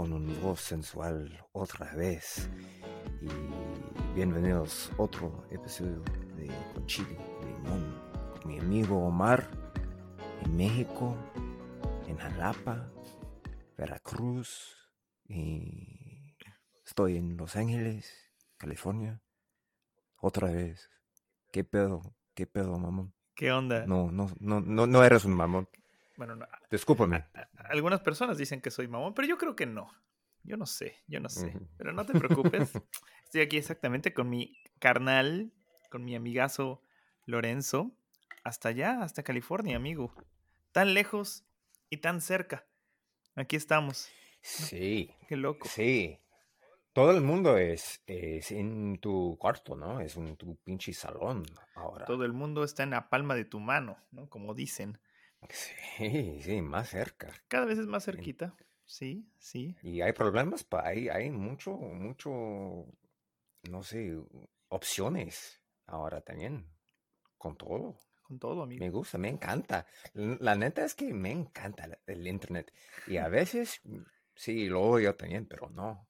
con un voz sensual otra vez. Y bienvenidos a otro episodio de Con Chile Limón. Mi amigo Omar en México, en Jalapa, Veracruz. Y estoy en Los Ángeles, California. Otra vez. ¿Qué pedo? ¿Qué pedo, mamón? ¿Qué onda? No, no, no, no, no eres un mamón. Bueno, no, Discúlpame. a- a- algunas personas dicen que soy mamón, pero yo creo que no. Yo no sé, yo no sé. Pero no te preocupes. Estoy aquí exactamente con mi carnal, con mi amigazo Lorenzo, hasta allá, hasta California, amigo. Tan lejos y tan cerca. Aquí estamos. Sí, Qué loco. sí. Todo el mundo es, es en tu cuarto, ¿no? Es en tu pinche salón ahora. Todo el mundo está en la palma de tu mano, ¿no? Como dicen. Sí, sí, más cerca. Cada vez es más cerquita. Sí, sí. Y hay problemas, pa, hay, hay mucho, mucho, no sé, opciones ahora también, con todo. Con todo, amigo. Me gusta, me encanta. La neta es que me encanta el internet. Y a veces, mm, sí, lo odio también, pero no.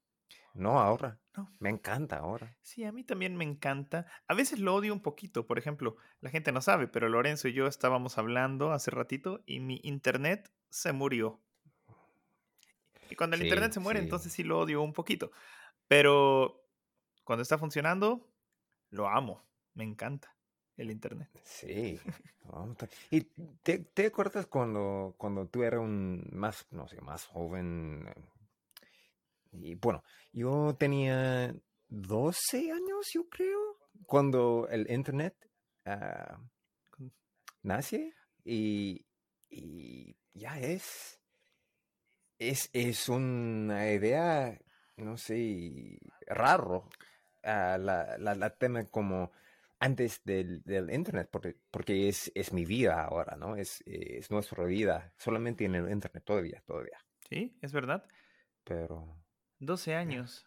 No ahora. No. Me encanta ahora. Sí, a mí también me encanta. A veces lo odio un poquito. Por ejemplo, la gente no sabe, pero Lorenzo y yo estábamos hablando hace ratito y mi internet se murió. Y cuando el Sí, internet se muere, sí. entonces sí lo odio un poquito. Pero cuando está funcionando, lo amo. Me encanta el internet. Sí. ¿Y te, te acuerdas cuando, cuando tú eras un más, no sé, más joven? Y bueno, yo tenía 12 años, yo creo, cuando el internet Con- nace y, y ya es, es, es una idea, no sé, raro, ah, la, la, la tema como antes del, del internet, porque, porque es, es mi vida ahora, ¿no? Es, es nuestra vida, solamente en el internet todavía, todavía, Sí, es verdad. pero 12 años.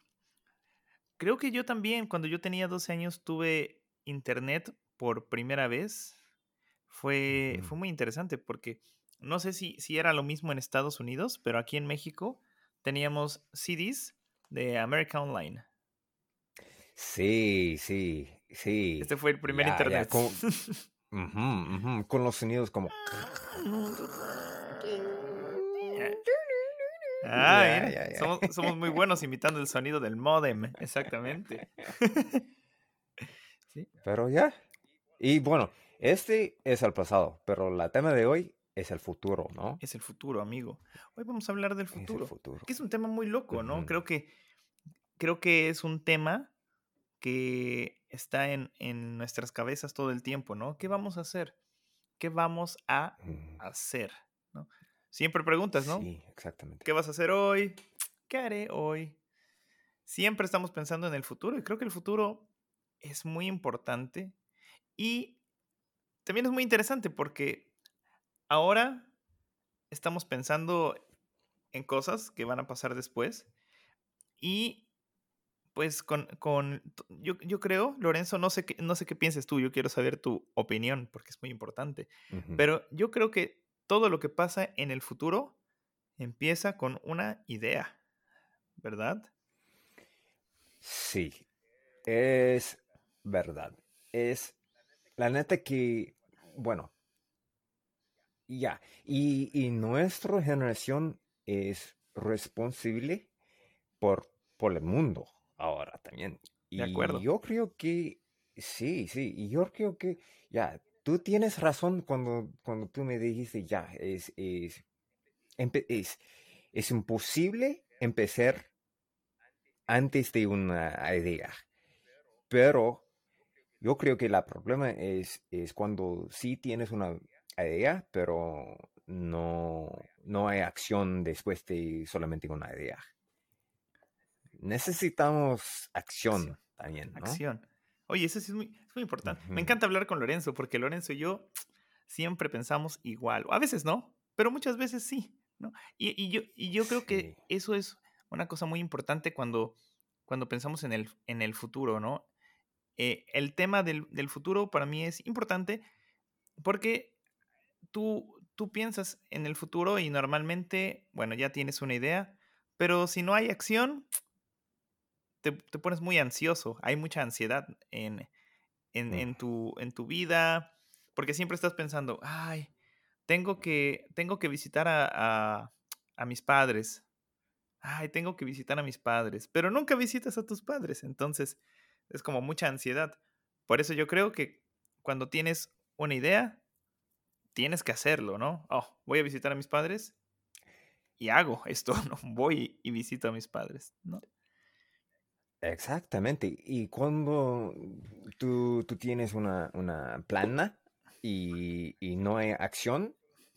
Creo que yo también, cuando yo tenía 12 años, tuve internet por primera vez. Fue, fue muy interesante porque no sé si, si era lo mismo en Estados Unidos, pero aquí en México teníamos CDs de America Online. sí, sí, sí. Este fue el primer Ya, ya, internet. con, con los sonidos como... Ah, mira. Somos, somos muy buenos imitando el sonido del modem, exactamente. Sí. Pero ya. Y bueno, este es el pasado, pero la tema de hoy es el futuro, ¿no? Es el futuro, amigo. Hoy vamos a hablar del Es el futuro. futuro. que es un tema muy loco, ¿no? Creo que creo que es un tema que está en, en nuestras cabezas todo el tiempo, ¿no? ¿Qué vamos a hacer? ¿Qué vamos a Mm, hacer? Siempre preguntas, ¿no? Sí, exactamente. ¿Qué vas a hacer hoy? ¿Qué haré hoy? Siempre estamos pensando en el futuro y creo que el futuro es muy importante y también es muy interesante porque ahora estamos pensando en cosas que van a pasar después y pues con, con yo, yo creo, Lorenzo, no sé, qué, no sé qué pienses tú, yo quiero saber tu opinión porque es muy importante, pero yo creo que todo lo que pasa en el futuro empieza con una idea, ¿verdad? Sí, es verdad. Es la neta que, bueno, ya. Y, y nuestra generación es responsable por, por el mundo ahora también. De acuerdo. Y yo creo que, sí, sí, y yo creo que, ya, tú tienes razón cuando, cuando tú me dijiste, ya, es, es, es, es imposible empezar antes de una idea. Pero yo creo que el problema es, es cuando sí tienes una idea, pero no, no hay acción después de solamente una idea. Necesitamos acción también, ¿no? Acción. Oye, eso sí es muy, es muy importante. Me Ujú. encanta hablar con Lorenzo porque Lorenzo y yo siempre pensamos igual. A veces no, pero muchas veces sí. ¿no? Y, y yo, y yo creo que Sí. eso es una cosa muy importante cuando, cuando pensamos en el, en el futuro, ¿no? Eh, el tema del, del futuro para mí es importante porque tú, tú piensas en el futuro y normalmente, bueno, ya tienes una idea, Pero si no hay acción, te, te pones muy ansioso. Hay mucha ansiedad en, en, Mm. en tu, en tu vida, porque siempre estás pensando, ay, tengo que, tengo que visitar a, a, a mis padres. Ay, tengo que visitar a mis padres. Pero nunca visitas a tus padres. Entonces, es como mucha ansiedad. Por eso yo creo que cuando tienes una idea, tienes que hacerlo, ¿no? Oh, voy a visitar a mis padres y hago esto, ¿no? Voy y visito a mis padres, ¿no? Exactamente. Y cuando tú, tú tienes una, una plana y, y no hay acción,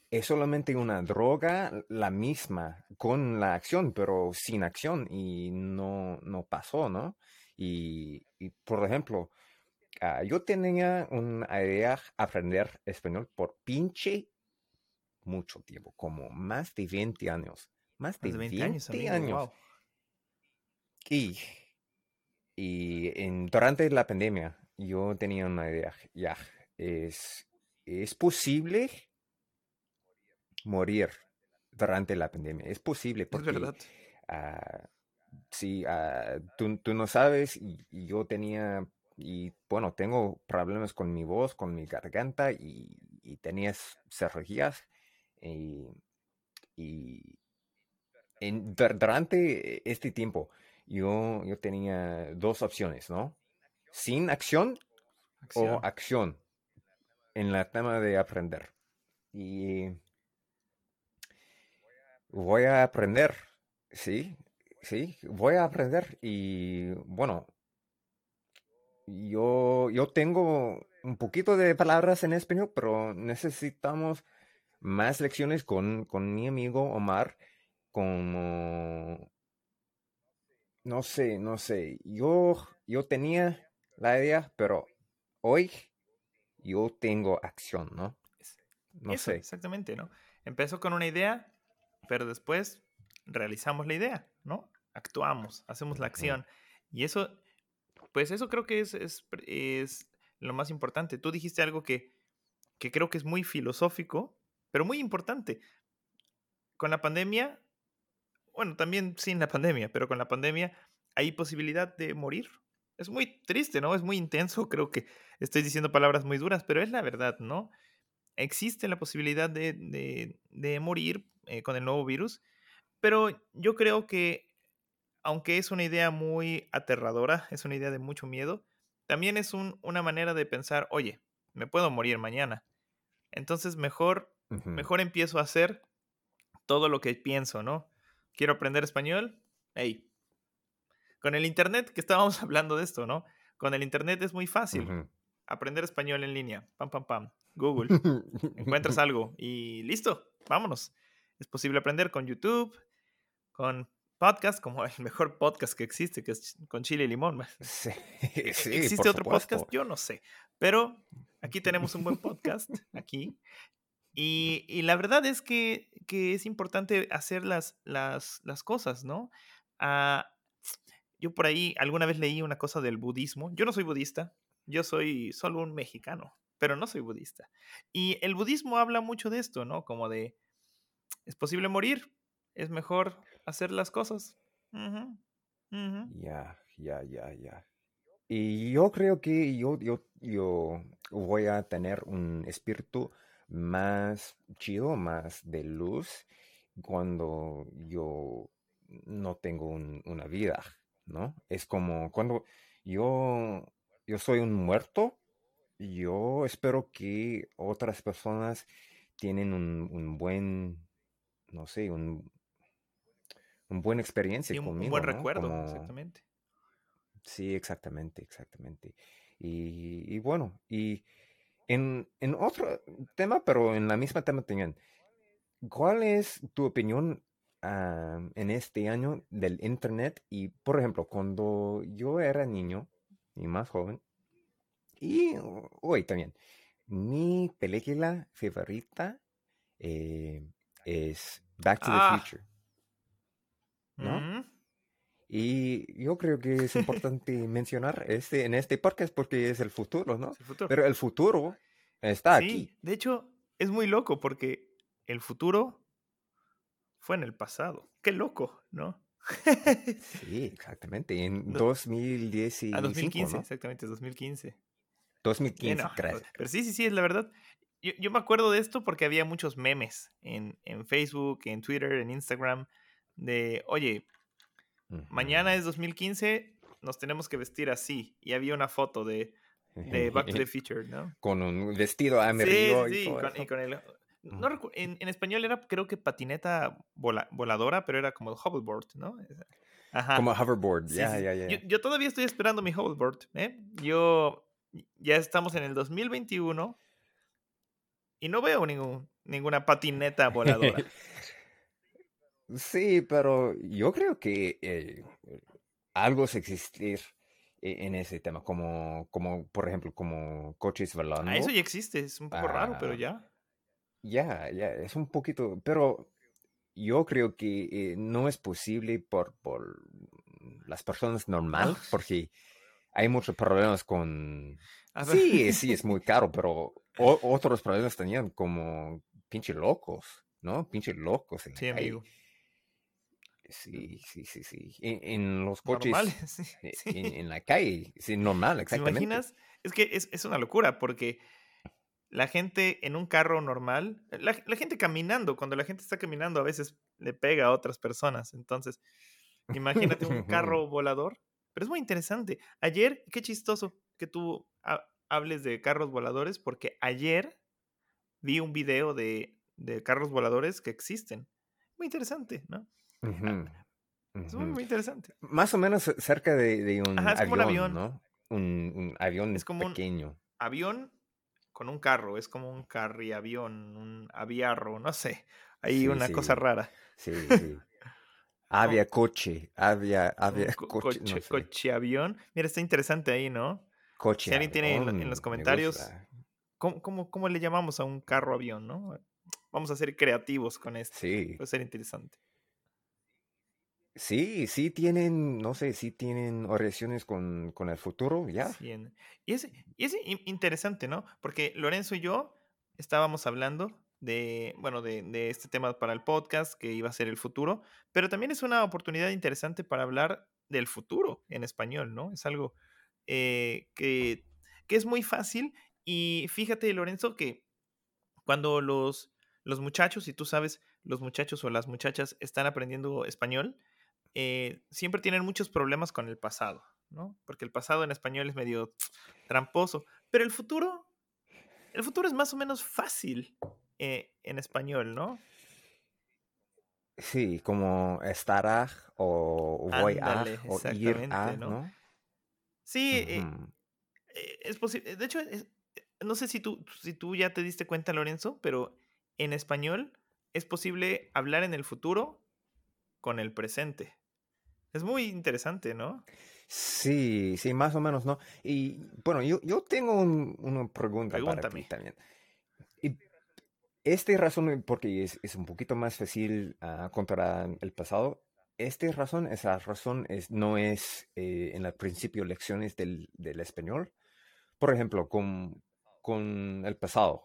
es solamente una droga la misma con la acción, pero sin acción y no, no pasó, ¿no? Y, y, por ejemplo, ah, yo tenía una idea aprender español por pinche mucho tiempo, como más de 20 años. Más de, Más de 20 años, 20 amigo, años. wow. Y, y en, durante la pandemia yo tenía una idea, ya, es, es posible morir durante la pandemia, es posible Es porque verdad. ah, sí, ah, tú, tú no sabes y, y yo tenía, y bueno, tengo problemas con mi voz, con mi garganta y, y tenía cirugías y, y en, dur- durante este tiempo yo, yo tenía dos opciones, ¿no? Sin acción o Acción. acción en la tema de aprender. Y voy a aprender, sí, sí, voy a aprender. Y bueno, yo, yo tengo un poquito de palabras en español, pero necesitamos más lecciones con, con mi amigo Omar, como, no sé, no sé, yo, yo tenía la idea, pero hoy yo tengo acción, ¿no? No Eso, sé. exactamente, ¿no? Empezó con una idea, pero después realizamos la idea, ¿no? Actuamos, hacemos la acción. Y eso, pues eso creo que es, es, es lo más importante. Tú dijiste algo que, que creo que es muy filosófico, pero muy importante. Con la pandemia, bueno, también sin la pandemia, pero con la pandemia hay posibilidad de morir. Es muy triste, ¿no? Es muy intenso, creo que estoy diciendo palabras muy duras, pero es la verdad, ¿no? Existe la posibilidad de, de- de morir eh, con el nuevo virus, pero yo creo que aunque es una idea muy aterradora, es una idea de mucho miedo, también es un- una manera de pensar, oye, me puedo morir mañana. Entonces mejor, mejor empiezo a hacer todo lo que pienso, ¿no? Quiero aprender español, hey, con el internet, que estábamos hablando de esto, ¿no? Con el internet es muy fácil aprender español en línea, pam, pam, pam, Google, encuentras algo y listo, vámonos. Es posible aprender con YouTube, con podcast, como el mejor podcast que existe, que es con chile y limón. Sí, ¿E- sí, ¿Existe otro podcast? Yo no sé. Pero aquí tenemos un buen podcast, aquí. Y, la verdad es que, que es importante hacer las, las, las cosas, ¿no? Ah, yo por ahí alguna vez leí una cosa del budismo. Yo no soy budista, yo soy solo un mexicano, pero no soy budista. Y el budismo habla mucho de esto, ¿no? Como de, es posible morir, es mejor hacer las cosas. Ya, ya, ya, ya. Y yo creo que yo, yo, yo voy a tener un espíritu más chido, más de luz, cuando yo no tengo un- una vida, ¿no? Es como cuando yo, yo soy un muerto, yo espero que otras personas tienen un, un buen, no sé, un, un buena experiencia Sí, un, un conmigo, buen ¿no? recuerdo, Como, exactamente. sí, exactamente, exactamente. Y, y bueno, y en, en otro tema, pero en la misma tema también, ¿cuál es tu opinión ah, en este año del Internet? Y, por ejemplo, cuando yo era niño y más joven, y hoy también, mi película favorita eh, es Back to the Ah, Future, ¿no? mm, Y yo creo que es importante mencionar este, en este podcast porque es el futuro, ¿no? es el futuro. Pero el futuro está aquí. De hecho, es muy loco porque el futuro fue en el pasado. Qué loco, ¿no? Sí, exactamente. En Do- 2015, a 2015, ¿no? exactamente, 2015. Sí, 2015, no, creo. pero sí, sí, sí, es la verdad. Yo, yo me acuerdo de esto porque había muchos memes en, en Facebook, en Twitter, en Instagram, de, oye, mañana es 2015, nos tenemos que vestir así. Y había una foto de, de Back to the Future, ¿no? Con un vestido Sí, amarillo sí, y sí, todo con, y con el... No en, en español era, creo que patineta vola- voladora, pero era como el hoverboard, ¿no? Ajá. Como hoverboard, Sí, ya, sí, sí. ya, ya. Yo, yo todavía estoy esperando mi hoverboard, ¿eh? Yo ya estamos en el 2021 y no veo ningún, ninguna patineta voladora. Sí, pero yo creo que eh, algo es existir e- en ese tema, como, como por ejemplo, como coches volando. Ah, eso ya existe, es un poco raro, pero Ah, ya. Ya, ya, es un poquito, pero yo creo que eh, no es posible por, por las personas No, normal, porque hay muchos problemas con... a ver, Sí, sí, es muy caro, pero o- otros problemas tenían como pinche locos, ¿no? Pinche locos en sí, calle. Sí, sí, sí, sí. En, en los coches, Normales, sí, eh, sí. en, en la calle, sí, normal, ¿Te exactamente. imaginas? Es que es, es una locura porque la gente en un carro normal, la, la gente caminando, cuando la gente está caminando a veces le pega a otras personas. Entonces, imagínate un carro volador. Pero es muy interesante. Ayer, qué chistoso que tú ha- hables de carros voladores porque ayer vi un video de, de carros voladores que existen. Muy interesante, ¿no? Es muy, interesante. Más o menos cerca de, de un Ajá, es como un avión, avión. ¿no? Un, un avión Es como un pequeño. avión con un carro. Es como un carriavión, un aviarro, no sé. Hay Sí, una cosa rara. sí, Había coche, había co- coche, no coche, sé. coche avión. Mira, está interesante ahí, ¿no? Si Coche alguien tiene en, lo- en avión, los me comentarios. ¿cómo, cómo, cómo le llamamos a un carro avión, no? Vamos a ser creativos con esto. Sí, Puede ser interesante. Sí, sí tienen, no sé, sí tienen oraciones con, con el futuro, ya. Sí, y es, y es in- interesante, ¿no? Porque Lorenzo y yo estábamos hablando de, bueno, de, de este tema para el podcast, que iba a ser el futuro, pero también es una oportunidad interesante para hablar del futuro en español, ¿no? Es algo eh, que, que es muy fácil y fíjate, Lorenzo, que cuando los, los muchachos, y tú sabes, los muchachos o las muchachas están aprendiendo español, eh, siempre tienen muchos problemas con el pasado, ¿no? Porque el pasado en español es medio tramposo, pero el futuro, el futuro es más o menos fácil eh, en español, ¿no? Sí, como estará o voy a o ir a, ¿no? ¿no? Sí, eh, eh, es posible. De hecho, es- no sé si tú, si tú ya te diste cuenta, Lorenzo, pero en español es posible hablar en el futuro con el presente. Es muy interesante, ¿no? Sí, sí, más o menos, ¿no? Y bueno, yo, yo tengo un- una pregunta para ti también. Y esta razón, porque es, es un poquito más fácil ah, contra el pasado, esta razón, esa razón es, no es eh, en el principio lecciones del, del español. Por ejemplo, con, con el pasado,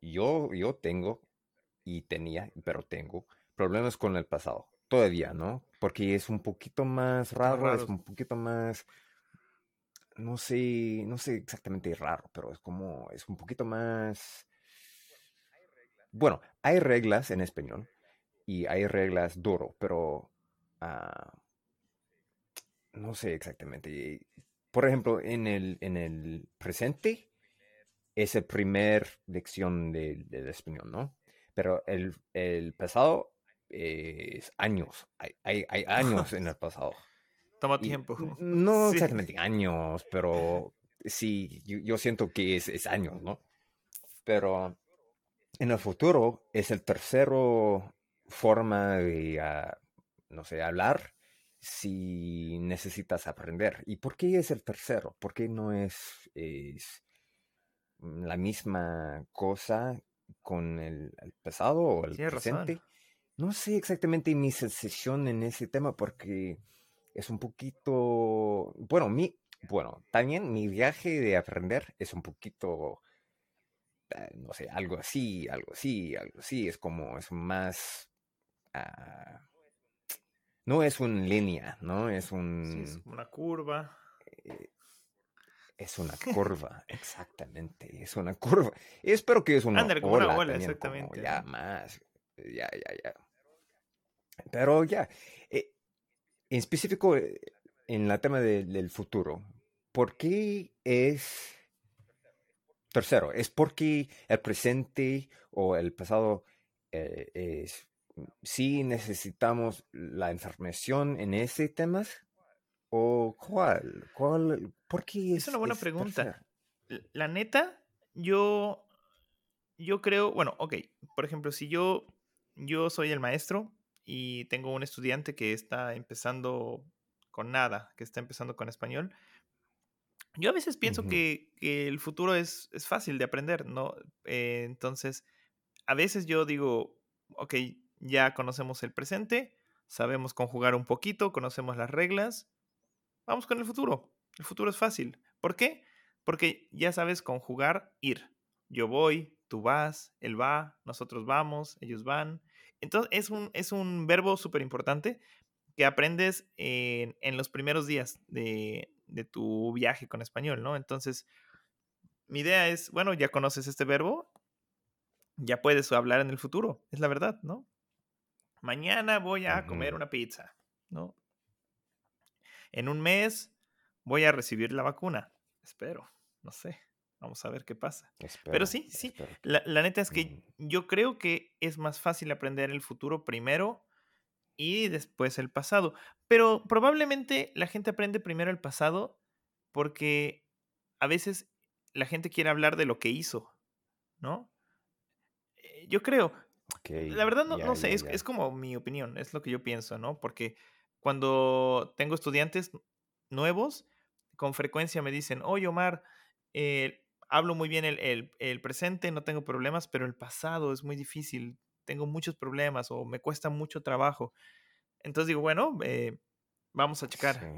yo, yo tengo, y tenía, pero tengo, problemas con el pasado. Todavía, ¿no? Porque es un poquito más raro, es un poquito más, no sé, no sé exactamente raro, pero es como, es un poquito más... Bueno, hay reglas en español y hay reglas duro, pero ah, no sé exactamente. Por ejemplo, en el, en el presente es el primer lección del, del español, ¿no? Pero el, el pasado eh, es años. Hay, hay, hay años en el pasado. Toma tiempo. no Sí. exactamente años, pero sí, yo, yo siento que es, es años, ¿no? Pero en el futuro es el tercero forma de, ah, no sé, hablar si necesitas aprender. ¿Y por qué es el tercero? ¿Por qué no es, es la misma cosa con el, el pasado o el Tienes razón. No sé exactamente mi sensación en ese tema porque es un poquito, bueno, mi, bueno, también mi viaje de aprender es un poquito, eh, no sé, algo así, algo así, algo así, es como, es más, ah, no es una línea, ¿no? Es Sí, un... es una curva. eh, es una curva, exactamente, es una curva. Espero que es una como una ola como exactamente, ya más, ya, ya, ya. Pero ya, eh, en específico, eh, en la tema de- del futuro, ¿por qué es tercero? ¿Es porque el presente o el pasado eh, es, sí necesitamos la información en ese temas? ¿O cuál? ¿Cuál? ¿Por qué Es es, una buena es pregunta. tercero? La neta, yo, yo creo, bueno, ok, por ejemplo, si yo, yo soy el maestro y tengo un estudiante que está empezando con nada, que está empezando con español, yo a veces pienso que el futuro es, es fácil de aprender, ¿no? Eh, entonces, a veces yo digo, ok, ya conocemos el presente, sabemos conjugar un poquito, conocemos las reglas, vamos con el futuro. El futuro es fácil. ¿Por qué? Porque ya sabes conjugar ir. Yo voy, tú vas, él va, nosotros vamos, ellos van. Entonces es un, es un verbo súper importante que aprendes en, en los primeros días de, de tu viaje con español, ¿no? Entonces, mi idea es, bueno, ya conoces este verbo, ya puedes hablar en el futuro, es la verdad, ¿no? Mañana voy a comer una pizza, ¿no? En un mes voy a recibir la vacuna. Espero, no sé. Vamos a ver qué pasa. Pero sí, sí. La, la neta es que yo creo que es más fácil aprender el futuro primero y después el pasado. Pero probablemente la gente aprende primero el pasado porque a veces la gente quiere hablar de lo que hizo, ¿no? Eh, Yo creo, la verdad no, no sé, es, es como mi opinión, es lo que yo pienso, ¿no? Porque cuando tengo estudiantes nuevos, con frecuencia me dicen, oye Omar, eh, hablo muy bien el, el- el presente, no tengo problemas, pero el pasado es muy difícil, tengo muchos problemas o me cuesta mucho trabajo. Entonces digo, bueno, eh, vamos a Sí. checar.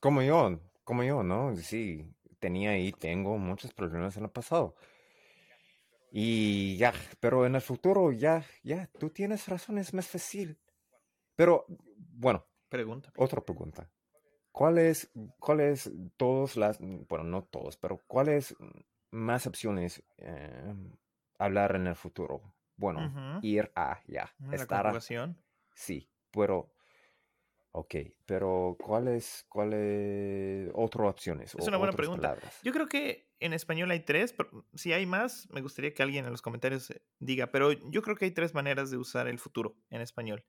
Como yo, como yo, ¿no? Sí, tenía y tengo muchos problemas en el pasado. Y ya, pero en el futuro ya, ya, tú tienes razón, es más fácil. Pero, bueno, Pregúntame. otra pregunta. ¿Cuáles, cuáles todas las, bueno, no todos, pero cuáles más opciones eh, hablar en el futuro? Bueno, ir a, ya, La estar a, sí, pero, ok, pero ¿cuáles, cuáles otras opciones Es o una buena pregunta. palabras? Yo creo que en español hay tres, pero si hay más, me gustaría que alguien en los comentarios eh, diga, pero yo creo que hay tres maneras de usar el futuro en español.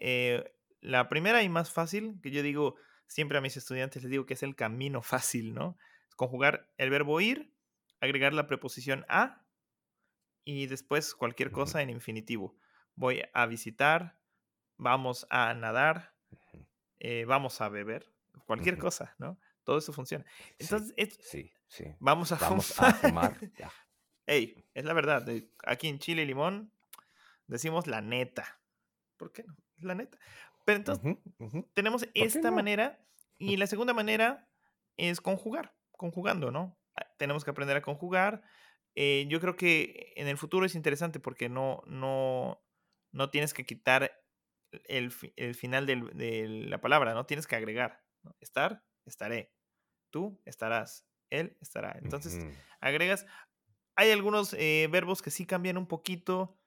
Eh, la primera y más fácil, que yo digo siempre a mis estudiantes, les digo que es el camino fácil, ¿no? Conjugar el verbo ir, agregar la preposición a y después cualquier cosa en infinitivo. Voy a visitar, vamos a nadar, eh, vamos a beber, cualquier cosa, ¿no? Todo eso funciona. Sí, Entonces, es- sí, sí. vamos a Vamos a fumar. fumar, ya. Ey, es la verdad. Aquí en Chile y Limón decimos la neta. ¿Por qué no? La neta. Pero entonces tenemos ¿Por qué esta no? manera y la segunda manera es conjugar, conjugando, ¿no? Ah, Tenemos que aprender a conjugar. Eh, yo creo que en el futuro es interesante porque no, no, no tienes que quitar el, el final del- de la palabra, ¿no? Tienes que agregar. ¿no? Estar, estaré. Tú estarás. Él estará. Entonces agregas. Hay algunos eh, verbos que sí cambian un poquito,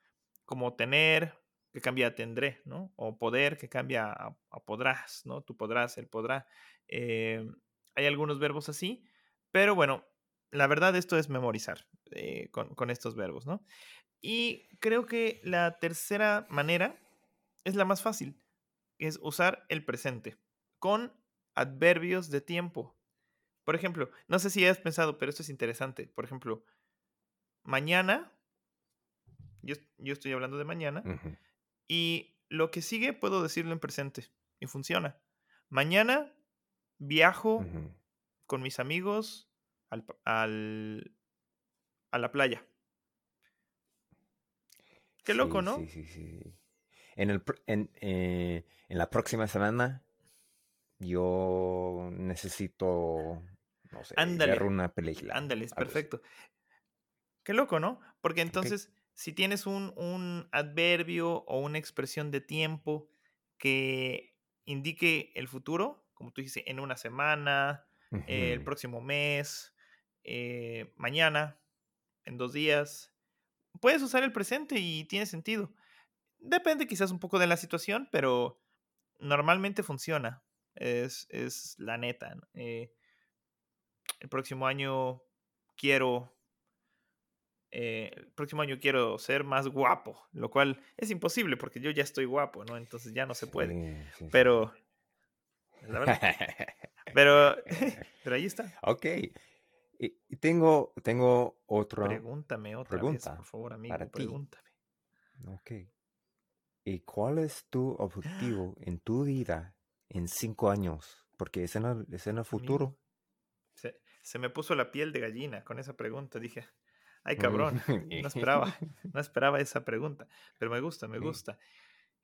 como tener, que cambia a tendré, ¿no? O poder, que cambia a, podrás, ¿no? Tú podrás, él podrá. Eh, hay algunos verbos así, pero bueno, la verdad esto es memorizar eh, con, estos verbos, ¿no? Y creo que la tercera manera es la más fácil, es usar el presente con adverbios de tiempo. Por ejemplo, no sé si has pensado, pero esto es interesante. Por ejemplo, mañana, yo, est- yo estoy hablando de mañana. Y lo que sigue puedo decirlo en presente y funciona. Mañana viajo con mis amigos al, al- a la playa. Qué loco, ¿no? sí, sí, sí. En el, en, eh, en la próxima semana yo necesito, no sé, Ándale, una película, ándale, es perfecto. Qué loco, ¿no? Porque entonces, si tienes un, un adverbio o una expresión de tiempo que indique el futuro, como tú dices, en una semana, el Ujú. próximo mes, eh, mañana, en dos días. Puedes usar el presente y tiene sentido. Depende quizás un poco de la situación, pero normalmente funciona. Es, es la neta. Eh, el próximo año quiero. Eh, el próximo año quiero ser más guapo, lo cual es imposible porque yo ya estoy guapo, ¿no? Entonces ya no se puede. Sí, sí, sí. Pero, la verdad. Pero, pero ahí está. Ok. Y, tengo, tengo otra Pregúntame otra vez, pregunta por favor, amigo. para ti. Pregúntame. Ok. ¿Y cuál es tu objetivo en tu vida en cinco años? Porque es en el, es en el futuro. Se me puso la piel de gallina con esa pregunta. Dije, ay cabrón, no esperaba, no esperaba esa pregunta. Pero me gusta, me gusta.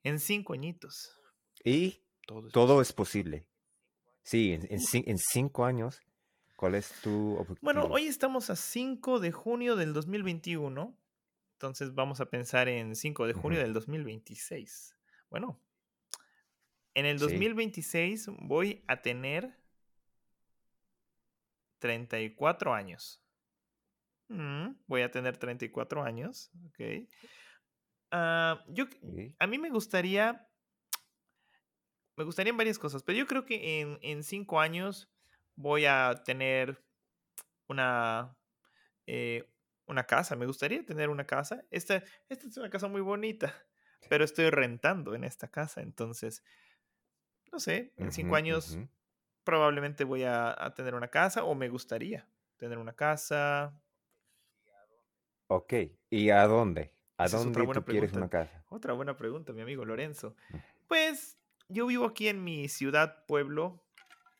En cinco añitos, Y todo es todo es posible. posible. Sí, en, en cin- en cinco años, ¿cuál es tu objetivo? Bueno, hoy estamos a 5 de junio del 2021. Entonces vamos a pensar en 5 de junio del 2026. Bueno, en el Sí. 2026 voy a tener 34 años. Mm, voy a tener 34 años, ok. Ah, yo, Sí. a mí me gustaría, me gustarían varias cosas, pero yo creo que en, en cinco años voy a tener una, eh, una casa. Me gustaría tener una casa. Esta, esta es una casa muy bonita, pero estoy rentando en esta casa, entonces, no sé, en cinco años probablemente voy a, a tener una casa o me gustaría tener una casa. Ok. ¿Y a dónde? ¿A Esa dónde tú quieres una casa? Otra buena pregunta, mi amigo Lorenzo. Pues yo vivo aquí en mi ciudad, pueblo.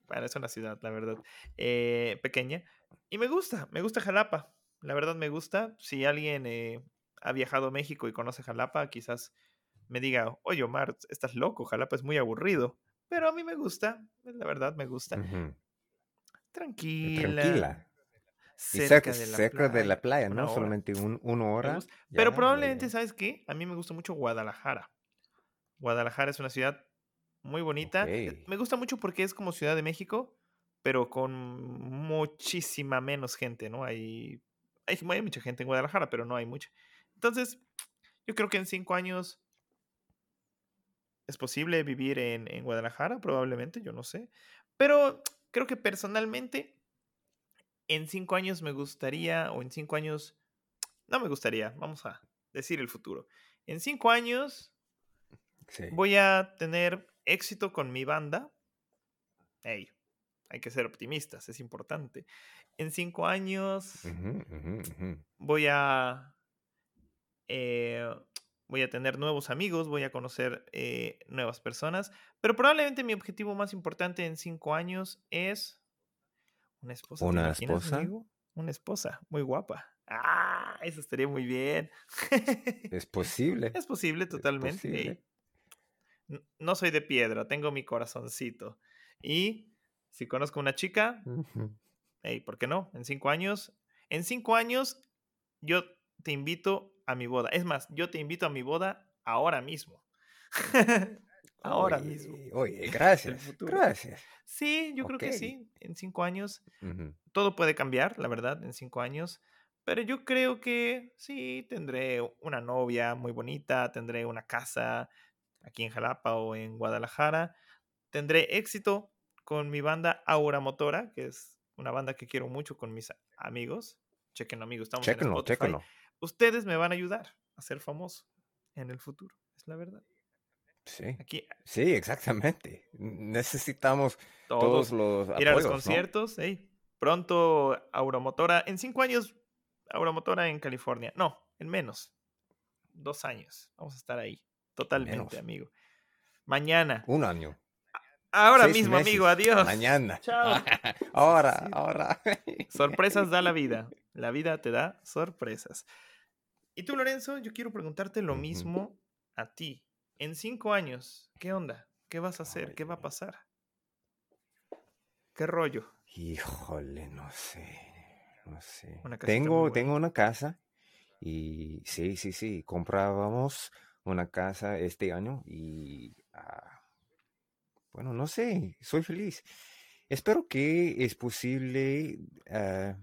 Bueno, es una ciudad, la verdad, eh, pequeña. Y me gusta, me gusta Jalapa. La verdad me gusta. Si alguien eh, ha viajado a México y conoce Jalapa, quizás me diga, oye Omar, estás loco, Jalapa es muy aburrido. Pero a mí me gusta, la verdad me gusta. Tranquila, Tranquila. Cerca cerca, de la cerca de playa, la playa, una ¿no? hora. Solamente un, una hora. Pero probablemente. ¿sabes qué? A mí me gusta mucho Guadalajara. Guadalajara es una ciudad muy bonita. Eh. Me gusta mucho porque es como Ciudad de México, pero con muchísima menos gente, ¿no? Hay, hay, hay mucha gente en Guadalajara, pero no hay mucha. Entonces, yo creo que en cinco años es posible vivir en, en Guadalajara, probablemente, yo no sé. Pero creo que personalmente, en cinco años me gustaría, o en cinco años, no me gustaría, vamos a decir el futuro. En cinco años Sí. voy a tener éxito con mi banda. Hey, hay que ser optimistas, es importante. En cinco años voy a eh, voy a tener nuevos amigos, voy a conocer eh, nuevas personas, pero probablemente mi objetivo más importante en cinco años es una esposa. ¿Te ¿Una esposa? amigo? Una esposa muy guapa. Ah, eso estaría muy bien. Es posible. es posible Es totalmente. posible. No soy de piedra, tengo mi corazoncito. Y si conozco una chica, hey, ¿por qué no? En cinco años, en cinco años yo te invito a mi boda. Es más, yo te invito a mi boda ahora mismo. ahora mismo. Oye, oye, El gracias. Gracias. Sí, yo creo que sí. En cinco años Ujú. todo puede cambiar, la verdad, en cinco años. Pero yo creo que sí, tendré una novia muy bonita, tendré una casa aquí en Jalapa o en Guadalajara. Tendré éxito con mi banda Aura Motora, que es una banda que quiero mucho con mis amigos. Chequen, amigos, estamos en Chéquenlo, Spotify. chéquenlo. Ustedes me van a ayudar a ser famoso en el futuro, es la verdad. Sí. Aquí Sí, exactamente. Necesitamos todos todos los ir a los conciertos. Pronto Auromotora, en cinco años, Auromotora en California. No, en menos. Dos años. Vamos a estar ahí. Totalmente, Menos. amigo. Mañana. Un año. Ahora seis mismo, amigo. Adiós. Mañana. Chao. ahora, Sí. ahora. Sorpresas da la vida. La vida te da sorpresas. Y tú, Lorenzo, yo quiero preguntarte lo mismo a ti. En cinco años, ¿qué onda? ¿Qué vas a hacer? ¿Qué va a pasar? ¿Qué rollo? Híjole, no sé. No sé. Una Tengo, tengo una casa y sí, sí, sí. Comprábamos una casa este año y ah, bueno, no sé, soy feliz. Espero que es posible, ah,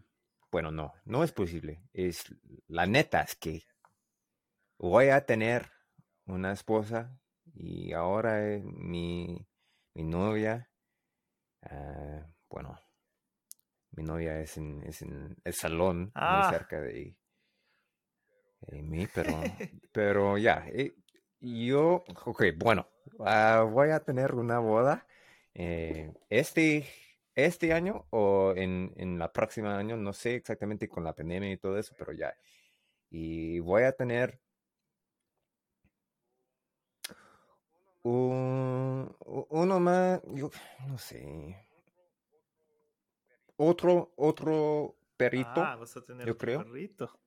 bueno, no, no es posible. Es la neta es que voy a tener una esposa y ahora eh, mi, mi novia, ah, bueno, mi novia es en, es en el salón, muy Ah, cerca de, de mí, pero, pero ya, eh, yo, ok, bueno, ah, voy a tener una boda eh, este, este año o en, en la próxima año, no sé exactamente con la pandemia y todo eso, pero ya. Y voy a tener un, uno más, yo no sé, otro, otro ah, perrito, vas a tener yo creo. perrito.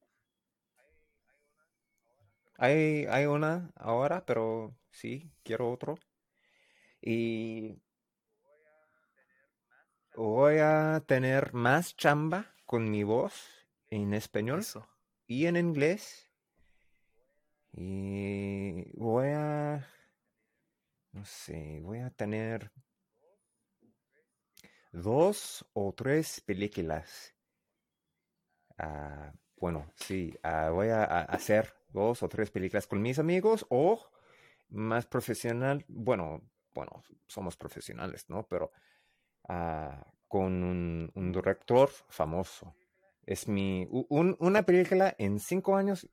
Hay, hay una ahora, pero sí, quiero otro. Y voy a tener más chamba con mi voz en español Eso. y en inglés. Y voy a, no sé, voy a tener dos o tres películas. Ah, bueno, sí, ah, voy a, hacer dos o tres películas con mis amigos o más profesional, bueno, bueno, somos profesionales, ¿no? Pero ah, con un, un director famoso. Es mi, un- una película en cinco años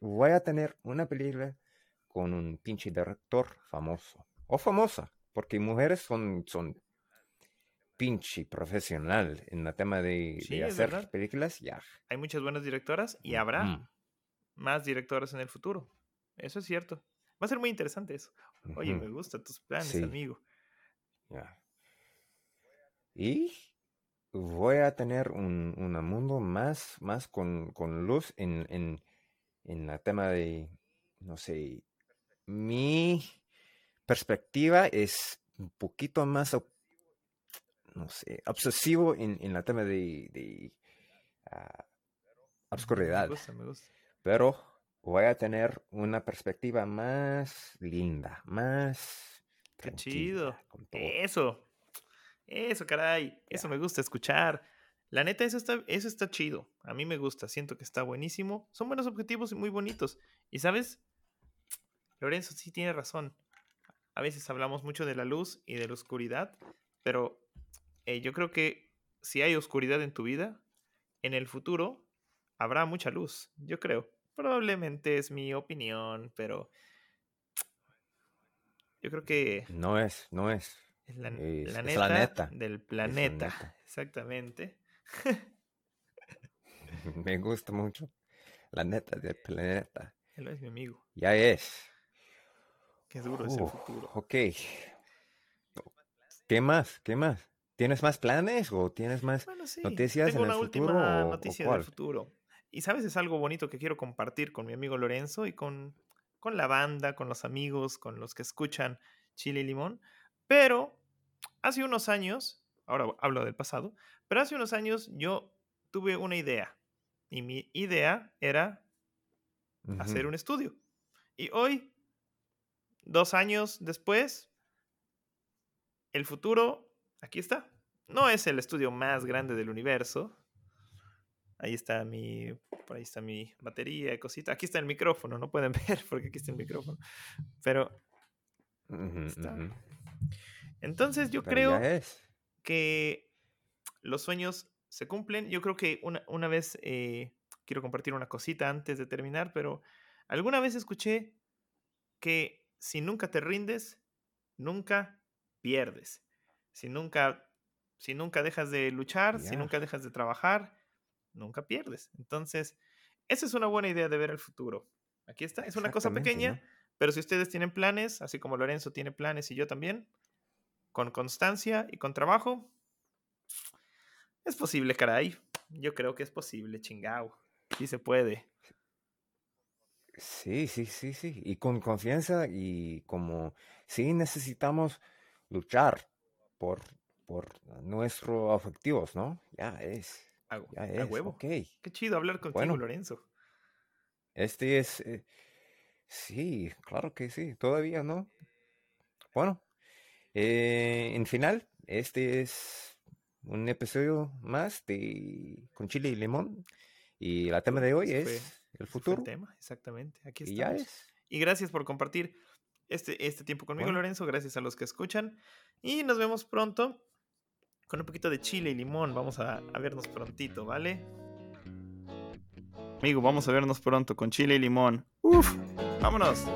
voy a tener una película con un pinche director famoso o famosa, porque mujeres son, son pinche profesional en el tema de, Sí, de es hacer verdad. películas, ya. Hay muchas buenas directoras y habrá más directoras en el futuro. Eso es cierto. Va a ser muy interesante eso. Oye, me gustan tus planes, Sí, amigo. ya. Y voy a tener un, un mundo más, más con, con luz en, en, en el tema de, no sé, mi perspectiva es un poquito más, no sé, obsesivo en, en el tema de, de ah, Ujú, Me obscuridad, gusta, me gusta. pero voy a tener una perspectiva más linda, más Qué chido. Eso. Eso, caray. Eso me gusta escuchar. La neta, eso está, eso está chido. A mí me gusta. Siento que está buenísimo. Son buenos objetivos y muy bonitos. Y sabes, Lorenzo sí tiene razón. A veces hablamos mucho de la luz y de la oscuridad, pero eh, yo creo que si hay oscuridad en tu vida, en el futuro habrá mucha luz. Yo creo. Probablemente es mi opinión, pero yo creo que No es, no es, es la, es, la es la neta del planeta. neta. Exactamente. Me gusta mucho la neta del planeta. Él es mi amigo. Ya es. Qué duro es el Uh, futuro. ok. ¿Qué más? ¿Qué más? ¿Tienes más planes o tienes más Bueno, sí. noticias Tengo en el una futuro última o, o noticia del futuro. Y sabes, es algo bonito que quiero compartir con mi amigo Lorenzo y con, con la banda, con los amigos, con los que escuchan Chile y Limón. Pero hace unos años, ahora hablo del pasado, pero hace unos años yo tuve una idea. Y mi idea era hacer Ujú. un estudio. Y hoy, dos años después, el futuro, aquí está. No es el estudio más grande del universo. Ahí está mi, por ahí está mi batería y cosita. Aquí está el micrófono, no pueden ver porque aquí está el micrófono. Pero Ujú, está. Entonces yo Pero creo es. que los sueños se cumplen. Yo creo que una, una vez eh, quiero compartir una cosita antes de terminar, pero alguna vez escuché que si nunca te rindes, nunca pierdes. Si nunca, si nunca dejas de luchar, si nunca dejas de trabajar, nunca pierdes. Entonces, esa es una buena idea de ver el futuro. Aquí está, es una cosa pequeña, ¿no? pero si ustedes tienen planes, así como Lorenzo tiene planes y yo también, con constancia y con trabajo, es posible, caray. Yo creo que es posible, chingao. Sí se puede. Sí, sí, sí, sí. Y con confianza y como sí necesitamos luchar por, por nuestros objetivos, ¿no? Ya es, A, ya a es, huevo. Qué chido hablar contigo, Bueno, Lorenzo. este es, eh, sí, claro que sí, todavía no. Bueno, Eh, en final, este es un episodio más de Con Chile y Limón. Y el tema de hoy es el futuro. El tema, exactamente. Aquí y ya estamos. es. Y gracias por compartir este, este tiempo conmigo, Bueno. Lorenzo. Gracias a los que escuchan. Y nos vemos pronto con un poquito de chile y limón. Vamos a, a vernos prontito, ¿vale? Amigo, vamos a vernos pronto con chile y limón. Uf, vámonos.